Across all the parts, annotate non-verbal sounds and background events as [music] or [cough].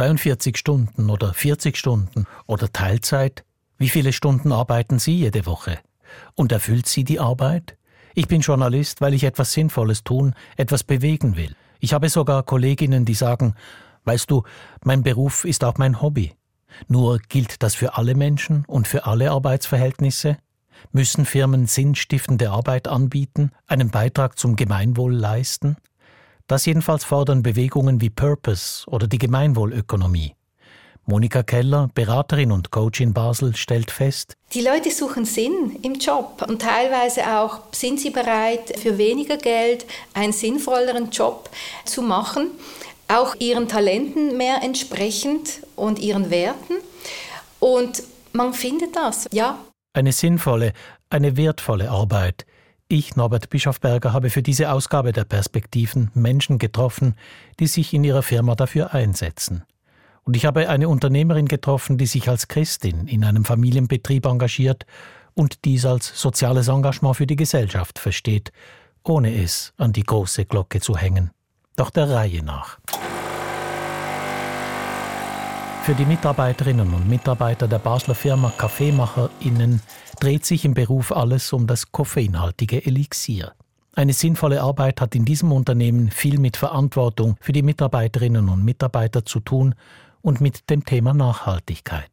42 Stunden oder 40 Stunden oder Teilzeit? Wie viele Stunden arbeiten Sie jede Woche? Und erfüllt Sie die Arbeit? Ich bin Journalist, weil ich etwas Sinnvolles tun, etwas bewegen will. Ich habe sogar Kolleginnen, die sagen, weißt du, mein Beruf ist auch mein Hobby. Nur gilt das für alle Menschen und für alle Arbeitsverhältnisse? Müssen Firmen sinnstiftende Arbeit anbieten, einen Beitrag zum Gemeinwohl leisten? Das jedenfalls fordern Bewegungen wie Purpose oder die Gemeinwohlökonomie. Monika Keller, Beraterin und Coach in Basel, stellt fest, die Leute suchen Sinn im Job und teilweise auch sind sie bereit, für weniger Geld einen sinnvolleren Job zu machen, auch ihren Talenten mehr entsprechend und ihren Werten. Und man findet das, ja. Eine sinnvolle, eine wertvolle Arbeit. Ich, Norbert Bischofberger, habe für diese Ausgabe der Perspektiven Menschen getroffen, die sich in ihrer Firma dafür einsetzen. Und ich habe eine Unternehmerin getroffen, die sich als Christin in einem Familienbetrieb engagiert und dies als soziales Engagement für die Gesellschaft versteht, ohne es an die große Glocke zu hängen. Doch der Reihe nach. Für die Mitarbeiterinnen und Mitarbeiter der Basler Firma KaffeemacherInnen dreht sich im Beruf alles um das koffeinhaltige Elixier. Eine sinnvolle Arbeit hat in diesem Unternehmen viel mit Verantwortung für die Mitarbeiterinnen und Mitarbeiter zu tun und mit dem Thema Nachhaltigkeit.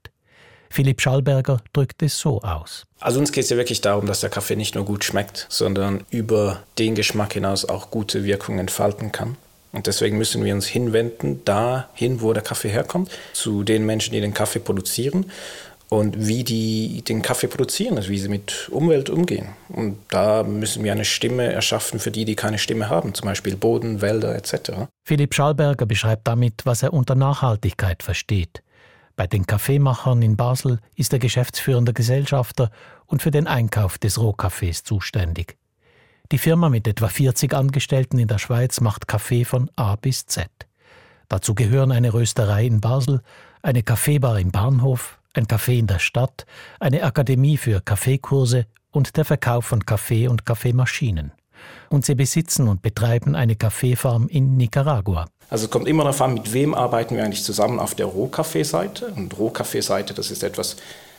Philipp Schallberger drückt es so aus. Also uns geht es ja wirklich darum, dass der Kaffee nicht nur gut schmeckt, sondern über den Geschmack hinaus auch gute Wirkungen entfalten kann. Und deswegen müssen wir uns hinwenden, dahin, wo der Kaffee herkommt, zu den Menschen, die den Kaffee produzieren und wie die den Kaffee produzieren, also wie sie mit Umwelt umgehen. Und da müssen wir eine Stimme erschaffen für die, die keine Stimme haben, zum Beispiel Boden, Wälder etc. Philipp Schallberger beschreibt damit, was er unter Nachhaltigkeit versteht. Bei den Kaffeemachern in Basel ist er geschäftsführender Gesellschafter und für den Einkauf des Rohkaffees zuständig. Die Firma mit etwa 40 Angestellten in der Schweiz macht Kaffee von A bis Z. Dazu gehören eine Rösterei in Basel, eine Kaffeebar im Bahnhof, ein Café in der Stadt, eine Akademie für Kaffeekurse und der Verkauf von Kaffee und Kaffeemaschinen. Und sie besitzen und betreiben eine Kaffeefarm in Nicaragua. Also es kommt immer darauf an, mit wem arbeiten wir eigentlich zusammen auf der Rohkaffeeseite. Und Rohkaffeeseite, das ist etwas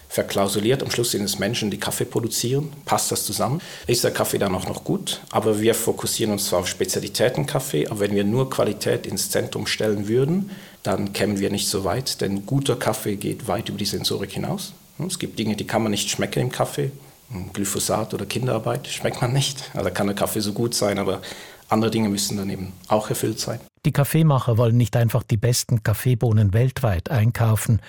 verklausuliert. Am Schluss sind es Menschen, die Kaffee produzieren. Passt das zusammen? Ist der Kaffee dann auch noch gut? Aber wir fokussieren uns zwar auf Spezialitätenkaffee, aber wenn wir nur Qualität ins Zentrum stellen würden, dann kämen wir nicht so weit, denn guter Kaffee geht weit über die Sensorik hinaus. Es gibt Dinge, die kann man nicht schmecken im Kaffee. Glyphosat oder Kinderarbeit schmeckt man nicht. Also kann der Kaffee so gut sein, aber andere Dinge müssen dann eben auch erfüllt sein. Die Kaffeemacher wollen nicht einfach die besten Kaffeebohnen weltweit einkaufen,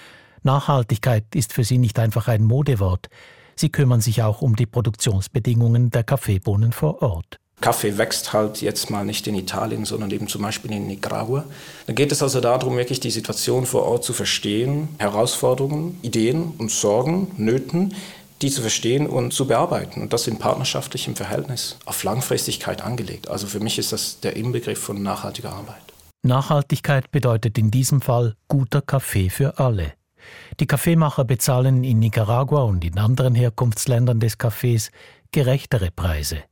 Nachhaltigkeit ist für sie nicht einfach ein Modewort. Sie kümmern sich auch um die Produktionsbedingungen der Kaffeebohnen vor Ort. Kaffee wächst halt jetzt mal nicht in Italien, sondern eben zum Beispiel in Nicaragua. Da geht es also darum, wirklich die Situation vor Ort zu verstehen, Herausforderungen, Ideen und Sorgen, Nöten, die zu verstehen und zu bearbeiten. Und das in partnerschaftlichem Verhältnis, auf Langfristigkeit angelegt. Also für mich ist das der Inbegriff von nachhaltiger Arbeit. Nachhaltigkeit bedeutet in diesem Fall guter Kaffee für alle. Die Kaffeemacher bezahlen in Nicaragua und in anderen Herkunftsländern des Kaffees gerechtere Preise.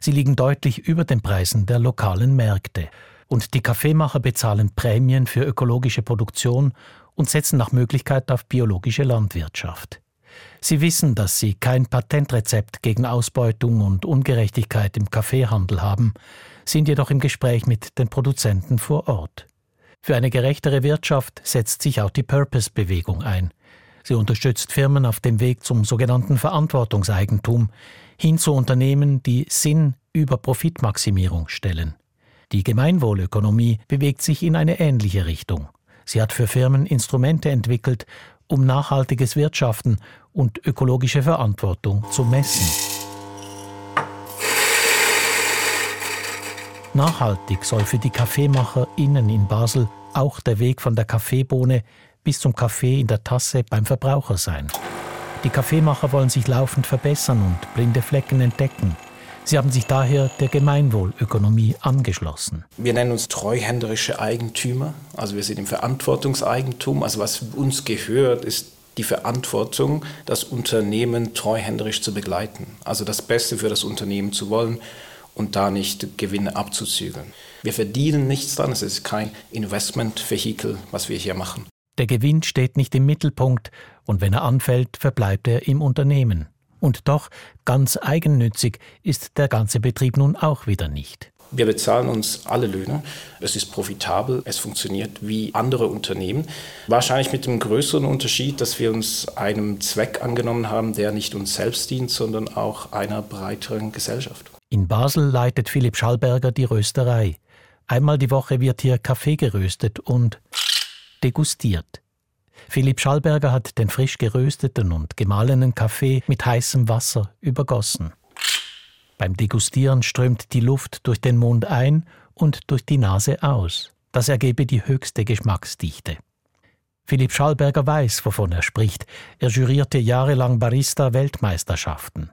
Sie liegen deutlich über den Preisen der lokalen Märkte. Und die Kaffeemacher bezahlen Prämien für ökologische Produktion und setzen nach Möglichkeit auf biologische Landwirtschaft. Sie wissen, dass sie kein Patentrezept gegen Ausbeutung und Ungerechtigkeit im Kaffeehandel haben, sind jedoch im Gespräch mit den Produzenten vor Ort. Für eine gerechtere Wirtschaft setzt sich auch die Purpose-Bewegung ein. Sie unterstützt Firmen auf dem Weg zum sogenannten Verantwortungseigentum hin zu Unternehmen, die Sinn über Profitmaximierung stellen. Die Gemeinwohlökonomie bewegt sich in eine ähnliche Richtung. Sie hat für Firmen Instrumente entwickelt, um nachhaltiges Wirtschaften und ökologische Verantwortung zu messen. Nachhaltig soll für die KaffeemacherInnen in Basel auch der Weg von der Kaffeebohne bis zum Kaffee in der Tasse beim Verbraucher sein. Die Kaffeemacher wollen sich laufend verbessern und blinde Flecken entdecken. Sie haben sich daher der Gemeinwohlökonomie angeschlossen. Wir nennen uns treuhänderische Eigentümer, also wir sind im Verantwortungseigentum. Also was uns gehört, ist die Verantwortung, das Unternehmen treuhänderisch zu begleiten. Also das Beste für das Unternehmen zu wollen und da nicht Gewinne abzuzügeln. Wir verdienen nichts dran, es ist kein Investmentvehikel, was wir hier machen. Der Gewinn steht nicht im Mittelpunkt und wenn er anfällt, verbleibt er im Unternehmen. Und doch, ganz eigennützig ist der ganze Betrieb nun auch wieder nicht. Wir bezahlen uns alle Löhne. Es ist profitabel, es funktioniert wie andere Unternehmen. Wahrscheinlich mit dem größeren Unterschied, dass wir uns einem Zweck angenommen haben, der nicht uns selbst dient, sondern auch einer breiteren Gesellschaft. In Basel leitet Philipp Schallberger die Rösterei. Einmal die Woche wird hier Kaffee geröstet und degustiert. Philipp Schallberger hat den frisch gerösteten und gemahlenen Kaffee mit heißem Wasser übergossen. Beim Degustieren strömt die Luft durch den Mund ein und durch die Nase aus. Das ergebe die höchste Geschmacksdichte. Philipp Schallberger weiß, wovon er spricht. Er jurierte jahrelang Barista-Weltmeisterschaften.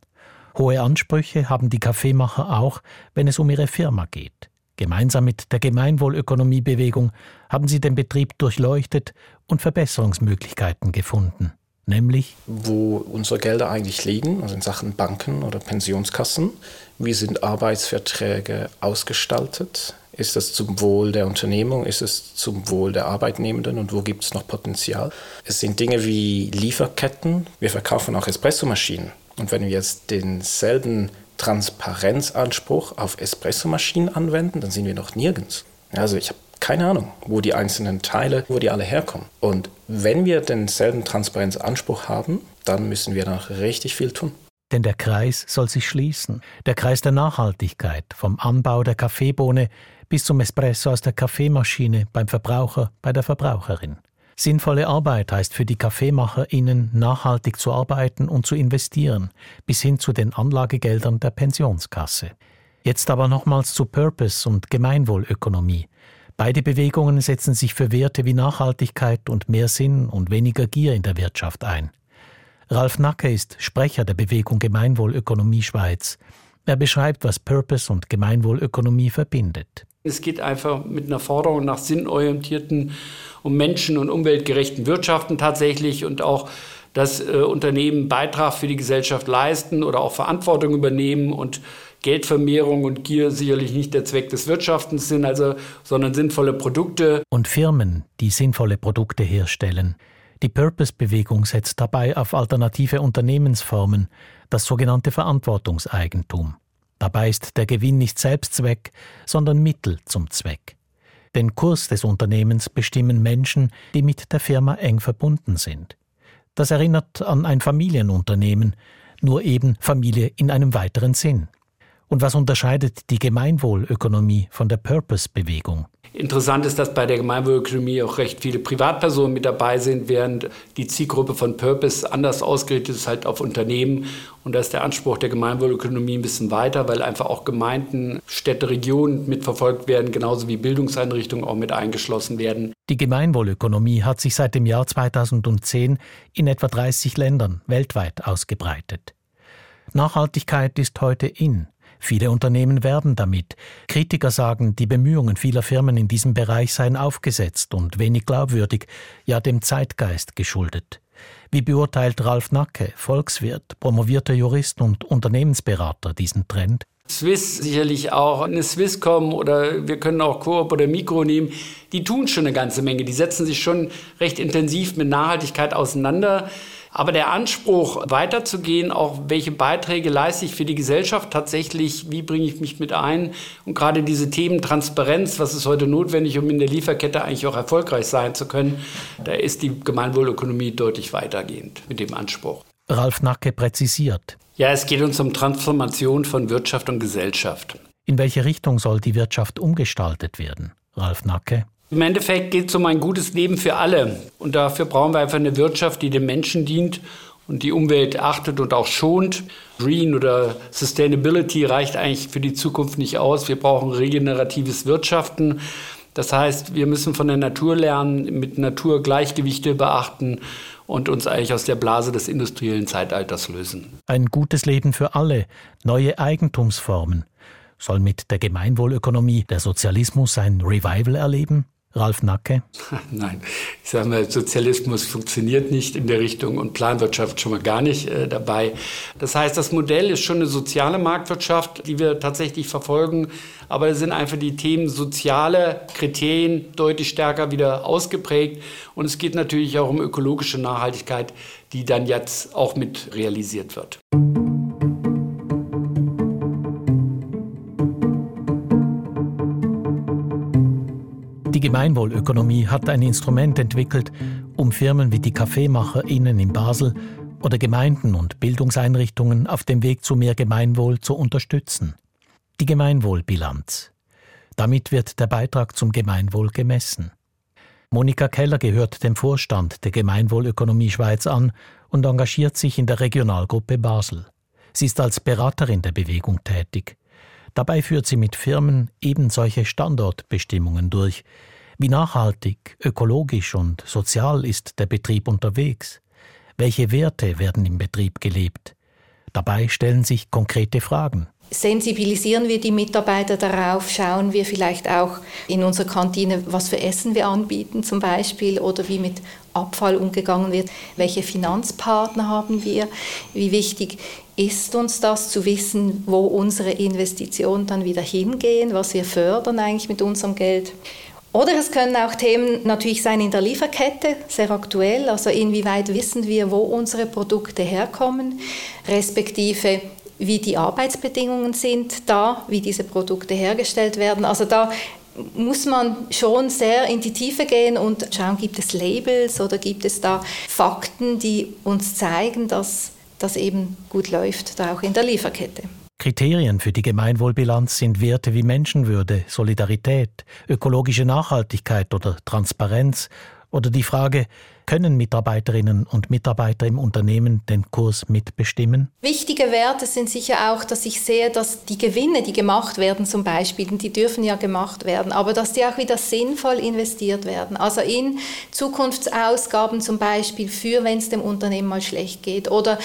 Hohe Ansprüche haben die Kaffeemacher auch, wenn es um ihre Firma geht. Gemeinsam mit der Gemeinwohlökonomiebewegung haben sie den Betrieb durchleuchtet und Verbesserungsmöglichkeiten gefunden nämlich wo unsere Gelder eigentlich liegen, also in Sachen Banken oder Pensionskassen. Wie sind Arbeitsverträge ausgestaltet? Ist das zum Wohl der Unternehmung? Ist es zum Wohl der Arbeitnehmenden? Und wo gibt es noch Potenzial? Es sind Dinge wie Lieferketten. Wir verkaufen auch Espressomaschinen. Und wenn wir jetzt denselben Transparenzanspruch auf Espressomaschinen anwenden, dann sind wir noch nirgends. Also ich habe keine Ahnung, wo die einzelnen Teile, wo die alle herkommen. Und wenn wir denselben Transparenzanspruch haben, dann müssen wir noch richtig viel tun. Denn der Kreis soll sich schließen. Der Kreis der Nachhaltigkeit, vom Anbau der Kaffeebohne bis zum Espresso aus der Kaffeemaschine beim Verbraucher, bei der Verbraucherin. Sinnvolle Arbeit heißt für die KaffeemacherInnen, nachhaltig zu arbeiten und zu investieren, bis hin zu den Anlagegeldern der Pensionskasse. Jetzt aber nochmals zu Purpose und Gemeinwohlökonomie. Beide Bewegungen setzen sich für Werte wie Nachhaltigkeit und mehr Sinn und weniger Gier in der Wirtschaft ein. Ralf Nacke ist Sprecher der Bewegung Gemeinwohlökonomie Schweiz. Er beschreibt, was Purpose und Gemeinwohlökonomie verbindet. Es geht einfach mit einer Forderung nach sinnorientierten und menschen- und umweltgerechten Wirtschaften tatsächlich und auch dass äh, Unternehmen Beitrag für die Gesellschaft leisten oder auch Verantwortung übernehmen und Geldvermehrung und Gier sicherlich nicht der Zweck des Wirtschaftens sind, also, sondern sinnvolle Produkte. Und Firmen, die sinnvolle Produkte herstellen. Die Purpose-Bewegung setzt dabei auf alternative Unternehmensformen, das sogenannte Verantwortungseigentum. Dabei ist der Gewinn nicht Selbstzweck, sondern Mittel zum Zweck. Den Kurs des Unternehmens bestimmen Menschen, die mit der Firma eng verbunden sind. Das erinnert an ein Familienunternehmen, nur eben Familie in einem weiteren Sinn. Und was unterscheidet die Gemeinwohlökonomie von der Purpose-Bewegung? Interessant ist, dass bei der Gemeinwohlökonomie auch recht viele Privatpersonen mit dabei sind, während die Zielgruppe von Purpose anders ausgerichtet ist, halt auf Unternehmen. Und da ist der Anspruch der Gemeinwohlökonomie ein bisschen weiter, weil einfach auch Gemeinden, Städte, Regionen mitverfolgt werden, genauso wie Bildungseinrichtungen auch mit eingeschlossen werden. Die Gemeinwohlökonomie hat sich seit dem Jahr 2010 in etwa 30 Ländern weltweit ausgebreitet. Nachhaltigkeit ist heute in. Viele Unternehmen werben damit. Kritiker sagen, die Bemühungen vieler Firmen in diesem Bereich seien aufgesetzt und wenig glaubwürdig, ja dem Zeitgeist geschuldet. Wie beurteilt Ralf Nacke, Volkswirt, promovierter Jurist und Unternehmensberater, diesen Trend? Swiss sicherlich auch, eine Swisscom oder wir können auch Coop oder Mikro nehmen, die tun schon eine ganze Menge. Die setzen sich schon recht intensiv mit Nachhaltigkeit auseinander. Aber der Anspruch, weiterzugehen, auch welche Beiträge leiste ich für die Gesellschaft tatsächlich, wie bringe ich mich mit ein und gerade diese Themen Transparenz, was ist heute notwendig, um in der Lieferkette eigentlich auch erfolgreich sein zu können, da ist die Gemeinwohlökonomie deutlich weitergehend mit dem Anspruch. Ralf Nacke präzisiert. Ja, es geht uns um Transformation von Wirtschaft und Gesellschaft. In welche Richtung soll die Wirtschaft umgestaltet werden? Ralf Nacke. Im Endeffekt geht es um ein gutes Leben für alle. Und dafür brauchen wir einfach eine Wirtschaft, die dem Menschen dient und die Umwelt achtet und auch schont. Green oder Sustainability reicht eigentlich für die Zukunft nicht aus. Wir brauchen regeneratives Wirtschaften. Das heißt, wir müssen von der Natur lernen, mit Natur Gleichgewichte beachten und uns eigentlich aus der Blase des industriellen Zeitalters lösen. Ein gutes Leben für alle, neue Eigentumsformen. Soll mit der Gemeinwohlökonomie der Sozialismus ein Revival erleben? Ralf Nacke? [laughs] Nein, ich sage mal, Sozialismus funktioniert nicht in der Richtung und Planwirtschaft schon mal gar nicht äh, dabei. Das heißt, das Modell ist schon eine soziale Marktwirtschaft, die wir tatsächlich verfolgen, aber es sind einfach die Themen soziale Kriterien deutlich stärker wieder ausgeprägt und es geht natürlich auch um ökologische Nachhaltigkeit, die dann jetzt auch mit realisiert wird. Die Gemeinwohlökonomie hat ein Instrument entwickelt, um Firmen wie die KaffeemacherInnen in Basel oder Gemeinden und Bildungseinrichtungen auf dem Weg zu mehr Gemeinwohl zu unterstützen. Die Gemeinwohlbilanz. Damit wird der Beitrag zum Gemeinwohl gemessen. Monika Keller gehört dem Vorstand der Gemeinwohlökonomie Schweiz an und engagiert sich in der Regionalgruppe Basel. Sie ist als Beraterin der Bewegung tätig. Dabei führt sie mit Firmen eben solche Standortbestimmungen durch, wie nachhaltig, ökologisch und sozial ist der Betrieb unterwegs? Welche Werte werden im Betrieb gelebt? Dabei stellen sich konkrete Fragen. Sensibilisieren wir die Mitarbeiter darauf, schauen wir vielleicht auch in unserer Kantine, was für Essen wir anbieten zum Beispiel oder wie mit Abfall umgegangen wird, welche Finanzpartner haben wir, wie wichtig ist uns das zu wissen, wo unsere Investitionen dann wieder hingehen, was wir fördern eigentlich mit unserem Geld. Oder es können auch Themen natürlich sein in der Lieferkette, sehr aktuell, also inwieweit wissen wir, wo unsere Produkte herkommen, respektive wie die Arbeitsbedingungen sind da, wie diese Produkte hergestellt werden. Also da muss man schon sehr in die Tiefe gehen und schauen, gibt es Labels oder gibt es da Fakten, die uns zeigen, dass das eben gut läuft, da auch in der Lieferkette. Kriterien für die Gemeinwohlbilanz sind Werte wie Menschenwürde, Solidarität, ökologische Nachhaltigkeit oder Transparenz oder die Frage, können Mitarbeiterinnen und Mitarbeiter im Unternehmen den Kurs mitbestimmen? Wichtige Werte sind sicher auch, dass ich sehe, dass die Gewinne, die gemacht werden zum Beispiel, die dürfen ja gemacht werden, aber dass die auch wieder sinnvoll investiert werden. Also in Zukunftsausgaben zum Beispiel für, wenn es dem Unternehmen mal schlecht geht oder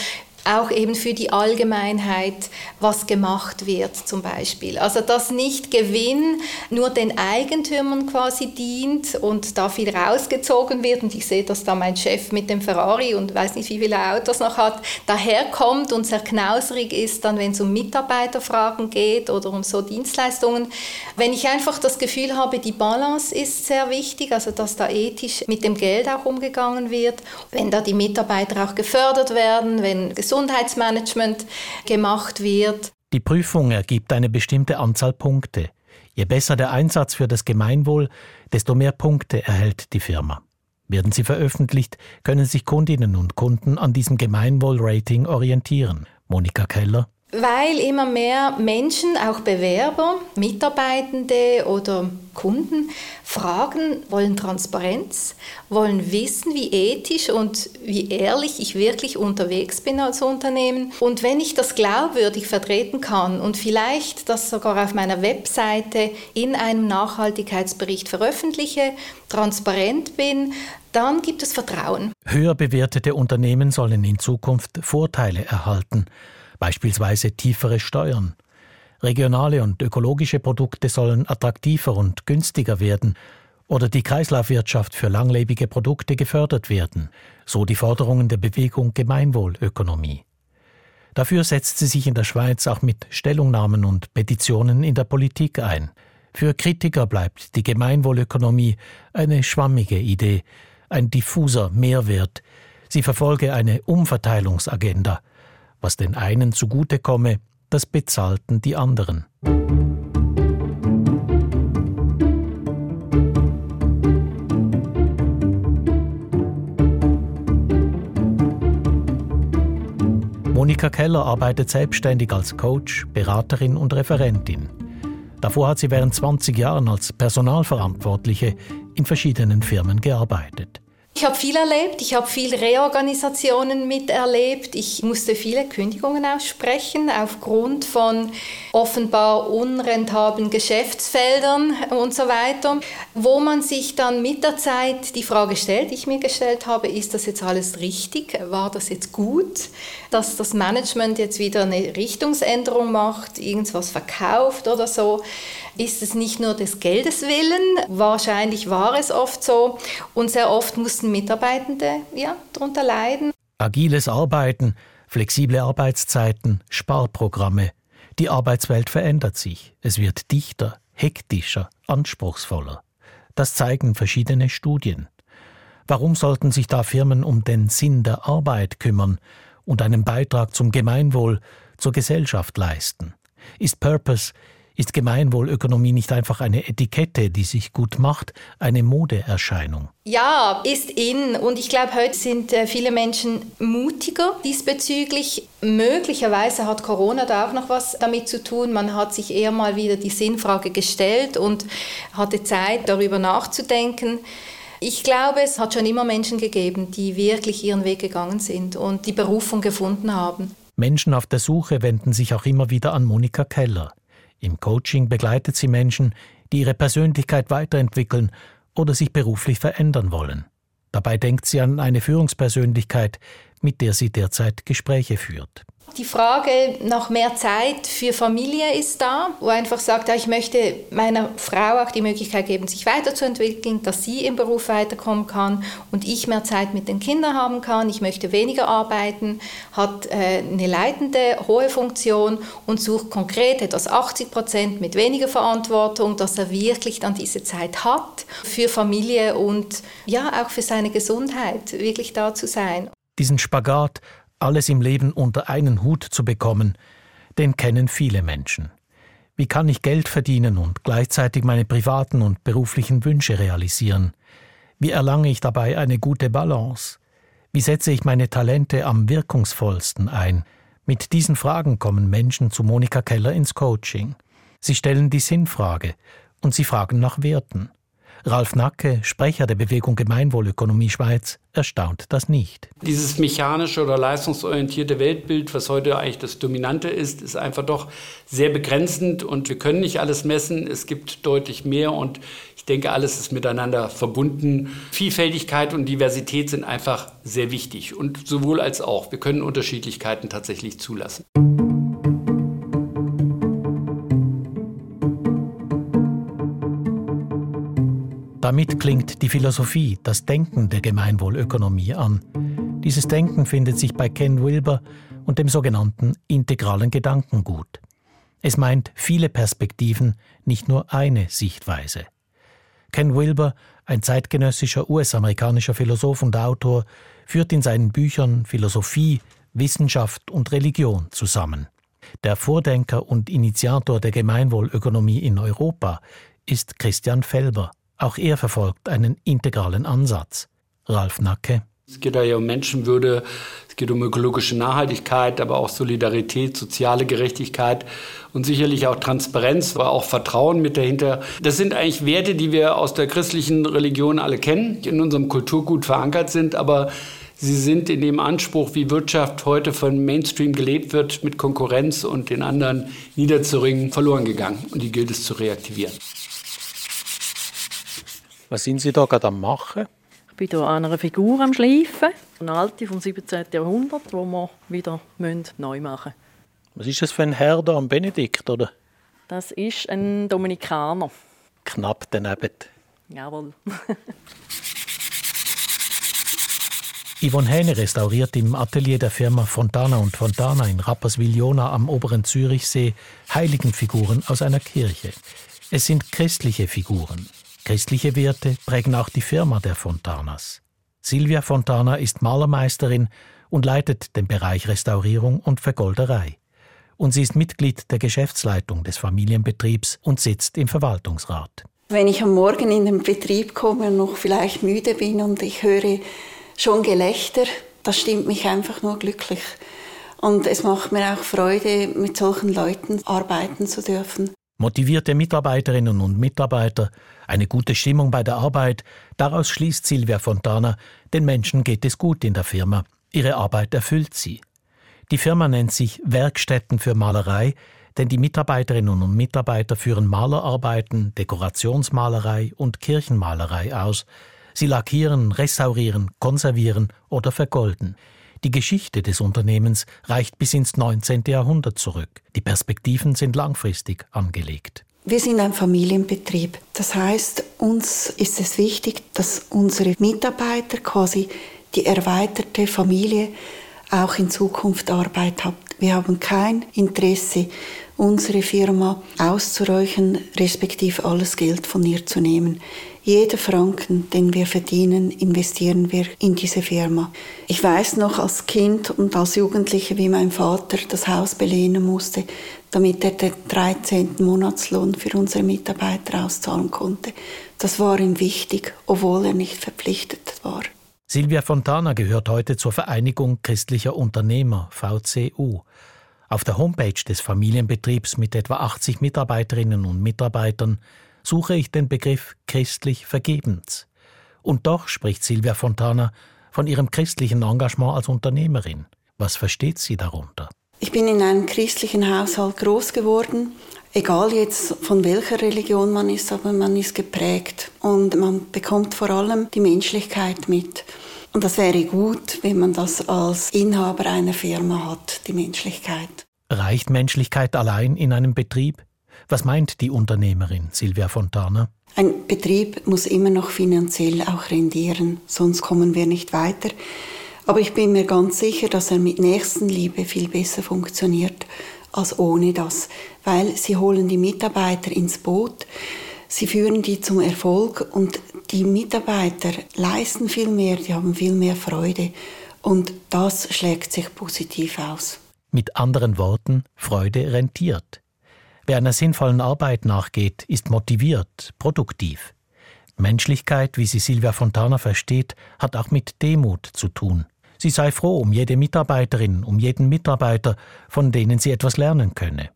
auch eben für die Allgemeinheit, was gemacht wird zum Beispiel. Also dass nicht Gewinn nur den Eigentümern quasi dient und da viel rausgezogen wird und ich sehe, dass da mein Chef mit dem Ferrari und weiß nicht, wie viele Autos noch hat, daherkommt und sehr knauserig ist, dann wenn es um Mitarbeiterfragen geht oder um so Dienstleistungen. Wenn ich einfach das Gefühl habe, die Balance ist sehr wichtig, also dass da ethisch mit dem Geld auch umgegangen wird, wenn da die Mitarbeiter auch gefördert werden, wenn gesund Gesundheitsmanagement gemacht wird. Die Prüfung ergibt eine bestimmte Anzahl Punkte. Je besser der Einsatz für das Gemeinwohl, desto mehr Punkte erhält die Firma. Werden sie veröffentlicht, können sich Kundinnen und Kunden an diesem Gemeinwohl-Rating orientieren. Monika Keller weil immer mehr Menschen, auch Bewerber, Mitarbeitende oder Kunden, fragen, wollen Transparenz, wollen wissen, wie ethisch und wie ehrlich ich wirklich unterwegs bin als Unternehmen. Und wenn ich das glaubwürdig vertreten kann und vielleicht das sogar auf meiner Webseite in einem Nachhaltigkeitsbericht veröffentliche, transparent bin, dann gibt es Vertrauen. Höher bewertete Unternehmen sollen in Zukunft Vorteile erhalten beispielsweise tiefere Steuern. Regionale und ökologische Produkte sollen attraktiver und günstiger werden oder die Kreislaufwirtschaft für langlebige Produkte gefördert werden, so die Forderungen der Bewegung Gemeinwohlökonomie. Dafür setzt sie sich in der Schweiz auch mit Stellungnahmen und Petitionen in der Politik ein. Für Kritiker bleibt die Gemeinwohlökonomie eine schwammige Idee, ein diffuser Mehrwert. Sie verfolge eine Umverteilungsagenda – was den einen zugute komme, das bezahlten die anderen. Monika Keller arbeitet selbstständig als Coach, Beraterin und Referentin. Davor hat sie während 20 Jahren als Personalverantwortliche in verschiedenen Firmen gearbeitet. Ich habe viel erlebt, ich habe viel Reorganisationen miterlebt, ich musste viele Kündigungen aussprechen aufgrund von offenbar unrentablen Geschäftsfeldern und so weiter, wo man sich dann mit der Zeit die Frage stellt, die ich mir gestellt habe, ist das jetzt alles richtig? War das jetzt gut, dass das Management jetzt wieder eine Richtungsänderung macht, irgendwas verkauft oder so? Ist es nicht nur des Geldes willen, wahrscheinlich war es oft so und sehr oft mussten Mitarbeitende ja, darunter leiden. Agiles Arbeiten, flexible Arbeitszeiten, Sparprogramme. Die Arbeitswelt verändert sich. Es wird dichter, hektischer, anspruchsvoller. Das zeigen verschiedene Studien. Warum sollten sich da Firmen um den Sinn der Arbeit kümmern und einen Beitrag zum Gemeinwohl, zur Gesellschaft leisten? Ist Purpose, ist Gemeinwohlökonomie nicht einfach eine Etikette, die sich gut macht, eine Modeerscheinung? Ja, ist in. Und ich glaube, heute sind äh, viele Menschen mutiger diesbezüglich. Möglicherweise hat Corona da auch noch was damit zu tun. Man hat sich eher mal wieder die Sinnfrage gestellt und hatte Zeit, darüber nachzudenken. Ich glaube, es hat schon immer Menschen gegeben, die wirklich ihren Weg gegangen sind und die Berufung gefunden haben. Menschen auf der Suche wenden sich auch immer wieder an Monika Keller. Im Coaching begleitet sie Menschen, die ihre Persönlichkeit weiterentwickeln oder sich beruflich verändern wollen. Dabei denkt sie an eine Führungspersönlichkeit, mit der sie derzeit Gespräche führt. Die Frage nach mehr Zeit für Familie ist da, wo einfach sagt, ich möchte meiner Frau auch die Möglichkeit geben, sich weiterzuentwickeln, dass sie im Beruf weiterkommen kann und ich mehr Zeit mit den Kindern haben kann. Ich möchte weniger arbeiten, hat äh, eine leitende, hohe Funktion und sucht konkret etwas 80 Prozent mit weniger Verantwortung, dass er wirklich dann diese Zeit hat für Familie und ja auch für seine Gesundheit wirklich da zu sein. Diesen Spagat alles im Leben unter einen Hut zu bekommen, den kennen viele Menschen. Wie kann ich Geld verdienen und gleichzeitig meine privaten und beruflichen Wünsche realisieren? Wie erlange ich dabei eine gute Balance? Wie setze ich meine Talente am wirkungsvollsten ein? Mit diesen Fragen kommen Menschen zu Monika Keller ins Coaching. Sie stellen die Sinnfrage und sie fragen nach Werten. Ralf Nacke, Sprecher der Bewegung Gemeinwohlökonomie Schweiz, erstaunt das nicht. Dieses mechanische oder leistungsorientierte Weltbild, was heute eigentlich das Dominante ist, ist einfach doch sehr begrenzend und wir können nicht alles messen. Es gibt deutlich mehr und ich denke, alles ist miteinander verbunden. Vielfältigkeit und Diversität sind einfach sehr wichtig und sowohl als auch. Wir können Unterschiedlichkeiten tatsächlich zulassen. Damit klingt die Philosophie, das Denken der Gemeinwohlökonomie an. Dieses Denken findet sich bei Ken Wilber und dem sogenannten integralen Gedankengut. Es meint viele Perspektiven, nicht nur eine Sichtweise. Ken Wilber, ein zeitgenössischer US-amerikanischer Philosoph und Autor, führt in seinen Büchern Philosophie, Wissenschaft und Religion zusammen. Der Vordenker und Initiator der Gemeinwohlökonomie in Europa ist Christian Felber. Auch er verfolgt einen integralen Ansatz. Ralf Nacke. Es geht ja um Menschenwürde, es geht um ökologische Nachhaltigkeit, aber auch Solidarität, soziale Gerechtigkeit und sicherlich auch Transparenz, aber auch Vertrauen mit dahinter. Das sind eigentlich Werte, die wir aus der christlichen Religion alle kennen, die in unserem Kulturgut verankert sind, aber sie sind in dem Anspruch, wie Wirtschaft heute von Mainstream gelebt wird, mit Konkurrenz und den anderen niederzuringen, verloren gegangen. Und die gilt es zu reaktivieren. Was sind Sie da gerade am machen? Ich bin hier an einer Figur am Schleifen, eine alte vom 17. Jahrhundert, die wir wieder neu machen müssen. Was ist das für ein Herr da am Benedikt, oder? Das ist ein Dominikaner. Knapp daneben. Jawohl. [laughs] Yvonne Hähne restauriert im Atelier der Firma Fontana und Fontana in Rapperswil-Jona am oberen Zürichsee Heiligenfiguren aus einer Kirche. Es sind christliche Figuren. Christliche Werte prägen auch die Firma der Fontanas. Silvia Fontana ist Malermeisterin und leitet den Bereich Restaurierung und Vergolderei. Und sie ist Mitglied der Geschäftsleitung des Familienbetriebs und sitzt im Verwaltungsrat. Wenn ich am Morgen in den Betrieb komme und noch vielleicht müde bin und ich höre schon Gelächter, das stimmt mich einfach nur glücklich. Und es macht mir auch Freude, mit solchen Leuten arbeiten zu dürfen. Motivierte Mitarbeiterinnen und Mitarbeiter, eine gute Stimmung bei der Arbeit, daraus schließt Silvia Fontana, den Menschen geht es gut in der Firma, ihre Arbeit erfüllt sie. Die Firma nennt sich Werkstätten für Malerei, denn die Mitarbeiterinnen und Mitarbeiter führen Malerarbeiten, Dekorationsmalerei und Kirchenmalerei aus. Sie lackieren, restaurieren, konservieren oder vergolden. Die Geschichte des Unternehmens reicht bis ins 19. Jahrhundert zurück. Die Perspektiven sind langfristig angelegt. Wir sind ein Familienbetrieb. Das heißt, uns ist es wichtig, dass unsere Mitarbeiter quasi die erweiterte Familie auch in Zukunft Arbeit hat. Wir haben kein Interesse, unsere Firma auszuräuchern, respektive alles Geld von ihr zu nehmen. Jeder Franken, den wir verdienen, investieren wir in diese Firma. Ich weiß noch als Kind und als Jugendliche, wie mein Vater das Haus belehnen musste, damit er den 13. Monatslohn für unsere Mitarbeiter auszahlen konnte. Das war ihm wichtig, obwohl er nicht verpflichtet war. Silvia Fontana gehört heute zur Vereinigung christlicher Unternehmer VCU. Auf der Homepage des Familienbetriebs mit etwa 80 Mitarbeiterinnen und Mitarbeitern suche ich den Begriff christlich vergebens. Und doch spricht Silvia Fontana von ihrem christlichen Engagement als Unternehmerin. Was versteht sie darunter? Ich bin in einem christlichen Haushalt groß geworden. Egal jetzt von welcher Religion man ist, aber man ist geprägt und man bekommt vor allem die Menschlichkeit mit. Und das wäre gut, wenn man das als Inhaber einer Firma hat, die Menschlichkeit. Reicht Menschlichkeit allein in einem Betrieb? Was meint die Unternehmerin Silvia Fontana? Ein Betrieb muss immer noch finanziell auch rendieren, sonst kommen wir nicht weiter. Aber ich bin mir ganz sicher, dass er mit Nächstenliebe viel besser funktioniert als ohne das, weil sie holen die Mitarbeiter ins Boot, sie führen die zum Erfolg und die Mitarbeiter leisten viel mehr, die haben viel mehr Freude und das schlägt sich positiv aus. Mit anderen Worten, Freude rentiert. Wer einer sinnvollen Arbeit nachgeht, ist motiviert, produktiv. Menschlichkeit, wie sie Silvia Fontana versteht, hat auch mit Demut zu tun. Sie sei froh um jede Mitarbeiterin, um jeden Mitarbeiter, von denen sie etwas lernen könne.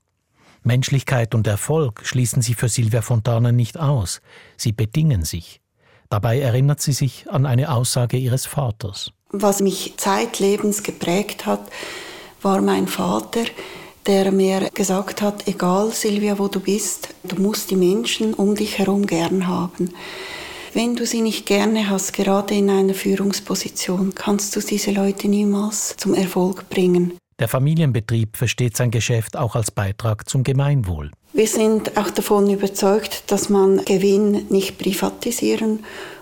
Menschlichkeit und Erfolg schließen sie für Silvia Fontana nicht aus, sie bedingen sich. Dabei erinnert sie sich an eine Aussage ihres Vaters. Was mich zeitlebens geprägt hat, war mein Vater, der mir gesagt hat, egal Silvia, wo du bist, du musst die Menschen um dich herum gern haben. Wenn du sie nicht gerne hast, gerade in einer Führungsposition, kannst du diese Leute niemals zum Erfolg bringen. Der Familienbetrieb versteht sein Geschäft auch als Beitrag zum Gemeinwohl. Wir sind auch davon überzeugt, dass man Gewinn nicht privatisieren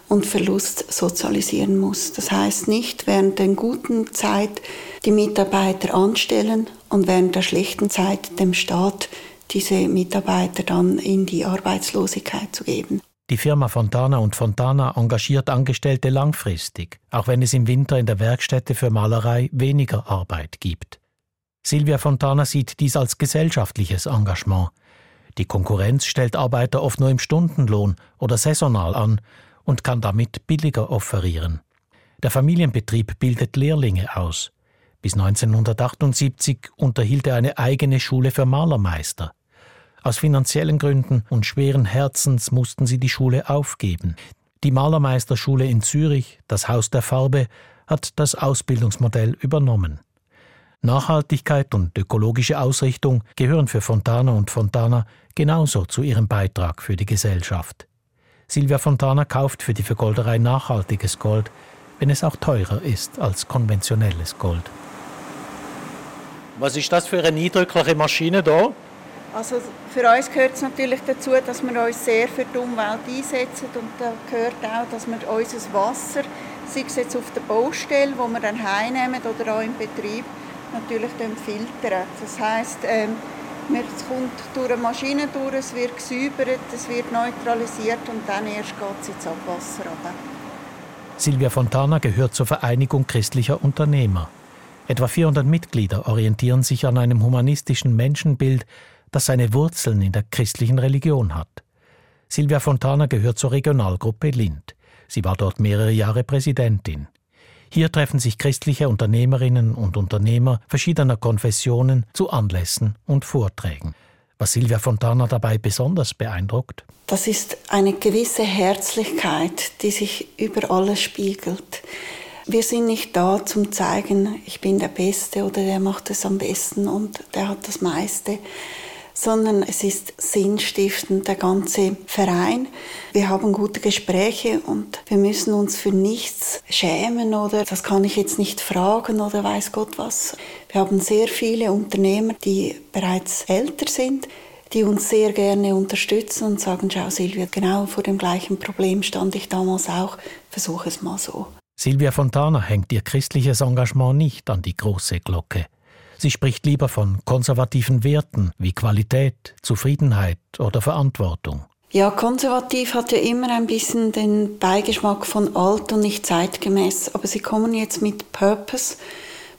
und Verlust sozialisieren muss. Das heißt nicht während der guten Zeit die Mitarbeiter anstellen und während der schlechten Zeit dem Staat diese Mitarbeiter dann in die Arbeitslosigkeit zu geben. Die Firma Fontana und Fontana engagiert Angestellte langfristig, auch wenn es im Winter in der Werkstätte für Malerei weniger Arbeit gibt. Silvia Fontana sieht dies als gesellschaftliches Engagement. Die Konkurrenz stellt Arbeiter oft nur im Stundenlohn oder saisonal an und kann damit billiger offerieren. Der Familienbetrieb bildet Lehrlinge aus. Bis 1978 unterhielt er eine eigene Schule für Malermeister. Aus finanziellen Gründen und schweren Herzens mussten sie die Schule aufgeben. Die Malermeisterschule in Zürich, das Haus der Farbe, hat das Ausbildungsmodell übernommen. Nachhaltigkeit und ökologische Ausrichtung gehören für Fontana und Fontana genauso zu ihrem Beitrag für die Gesellschaft. Silvia Fontana kauft für die Vergolderei nachhaltiges Gold, wenn es auch teurer ist als konventionelles Gold. Was ist das für eine eindrückliche Maschine da? Also für uns gehört es natürlich dazu, dass wir uns sehr für die Umwelt einsetzen und da gehört auch, dass wir unser Wasser, sei es jetzt auf der Baustelle, wo wir dann heimnehmen oder auch im Betrieb, natürlich filtern. Das heißt, ähm, es kommt durch eine Maschine durch, es wird gesäubert, es wird neutralisiert und dann erst geht es ins Abwasser runter. Silvia Fontana gehört zur Vereinigung christlicher Unternehmer. Etwa 400 Mitglieder orientieren sich an einem humanistischen Menschenbild, das seine Wurzeln in der christlichen Religion hat. Silvia Fontana gehört zur Regionalgruppe Lind. Sie war dort mehrere Jahre Präsidentin. Hier treffen sich christliche Unternehmerinnen und Unternehmer verschiedener Konfessionen zu Anlässen und Vorträgen. Was Silvia Fontana dabei besonders beeindruckt? Das ist eine gewisse Herzlichkeit, die sich über alles spiegelt. Wir sind nicht da zum zeigen, ich bin der Beste oder der macht es am besten und der hat das meiste, sondern es ist sinnstiftend, der ganze Verein. Wir haben gute Gespräche und wir müssen uns für nichts schämen oder das kann ich jetzt nicht fragen oder weiß Gott was. Wir haben sehr viele Unternehmer, die bereits älter sind. die uns sehr gerne unterstützen und sagen, schau Silvia, genau vor dem gleichen Problem stand ich damals auch, versuche es mal so. Silvia Fontana hängt ihr christliches Engagement nicht an die große Glocke. Sie spricht lieber von konservativen Werten wie Qualität, Zufriedenheit oder Verantwortung. Ja, konservativ hat ja immer ein bisschen den Beigeschmack von alt und nicht zeitgemäß, aber sie kommen jetzt mit Purpose,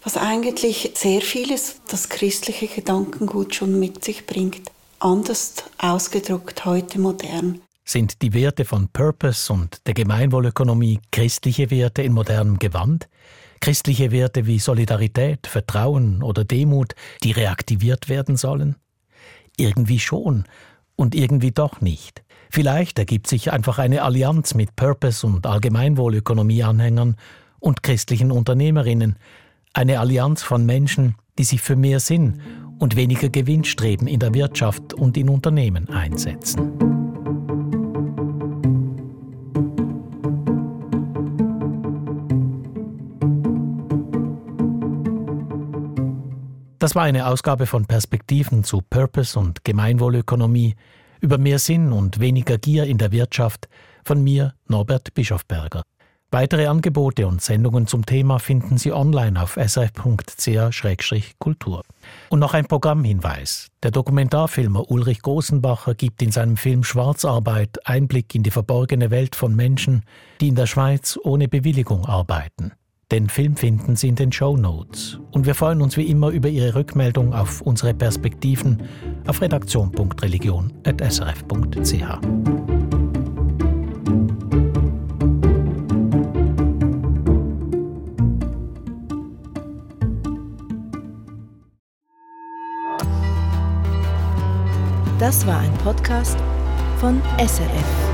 was eigentlich sehr vieles das christliche Gedankengut schon mit sich bringt. Anders ausgedrückt heute modern. Sind die Werte von Purpose und der Gemeinwohlökonomie christliche Werte in modernem Gewand? Christliche Werte wie Solidarität, Vertrauen oder Demut, die reaktiviert werden sollen? Irgendwie schon und irgendwie doch nicht. Vielleicht ergibt sich einfach eine Allianz mit Purpose- und Allgemeinwohlökonomie-Anhängern und christlichen Unternehmerinnen, eine Allianz von Menschen, die sich für mehr Sinn und weniger Gewinnstreben in der Wirtschaft und in Unternehmen einsetzen. Das war eine Ausgabe von Perspektiven zu Purpose und Gemeinwohlökonomie über mehr Sinn und weniger Gier in der Wirtschaft von mir, Norbert Bischofberger. Weitere Angebote und Sendungen zum Thema finden Sie online auf srf.ch-kultur. Und noch ein Programmhinweis. Der Dokumentarfilmer Ulrich Großenbacher gibt in seinem Film Schwarzarbeit Einblick in die verborgene Welt von Menschen, die in der Schweiz ohne Bewilligung arbeiten. Den Film finden Sie in den Show Notes. Und wir freuen uns wie immer über Ihre Rückmeldung auf unsere Perspektiven auf redaktion.religion.srf.ch. Das war ein Podcast von SRF.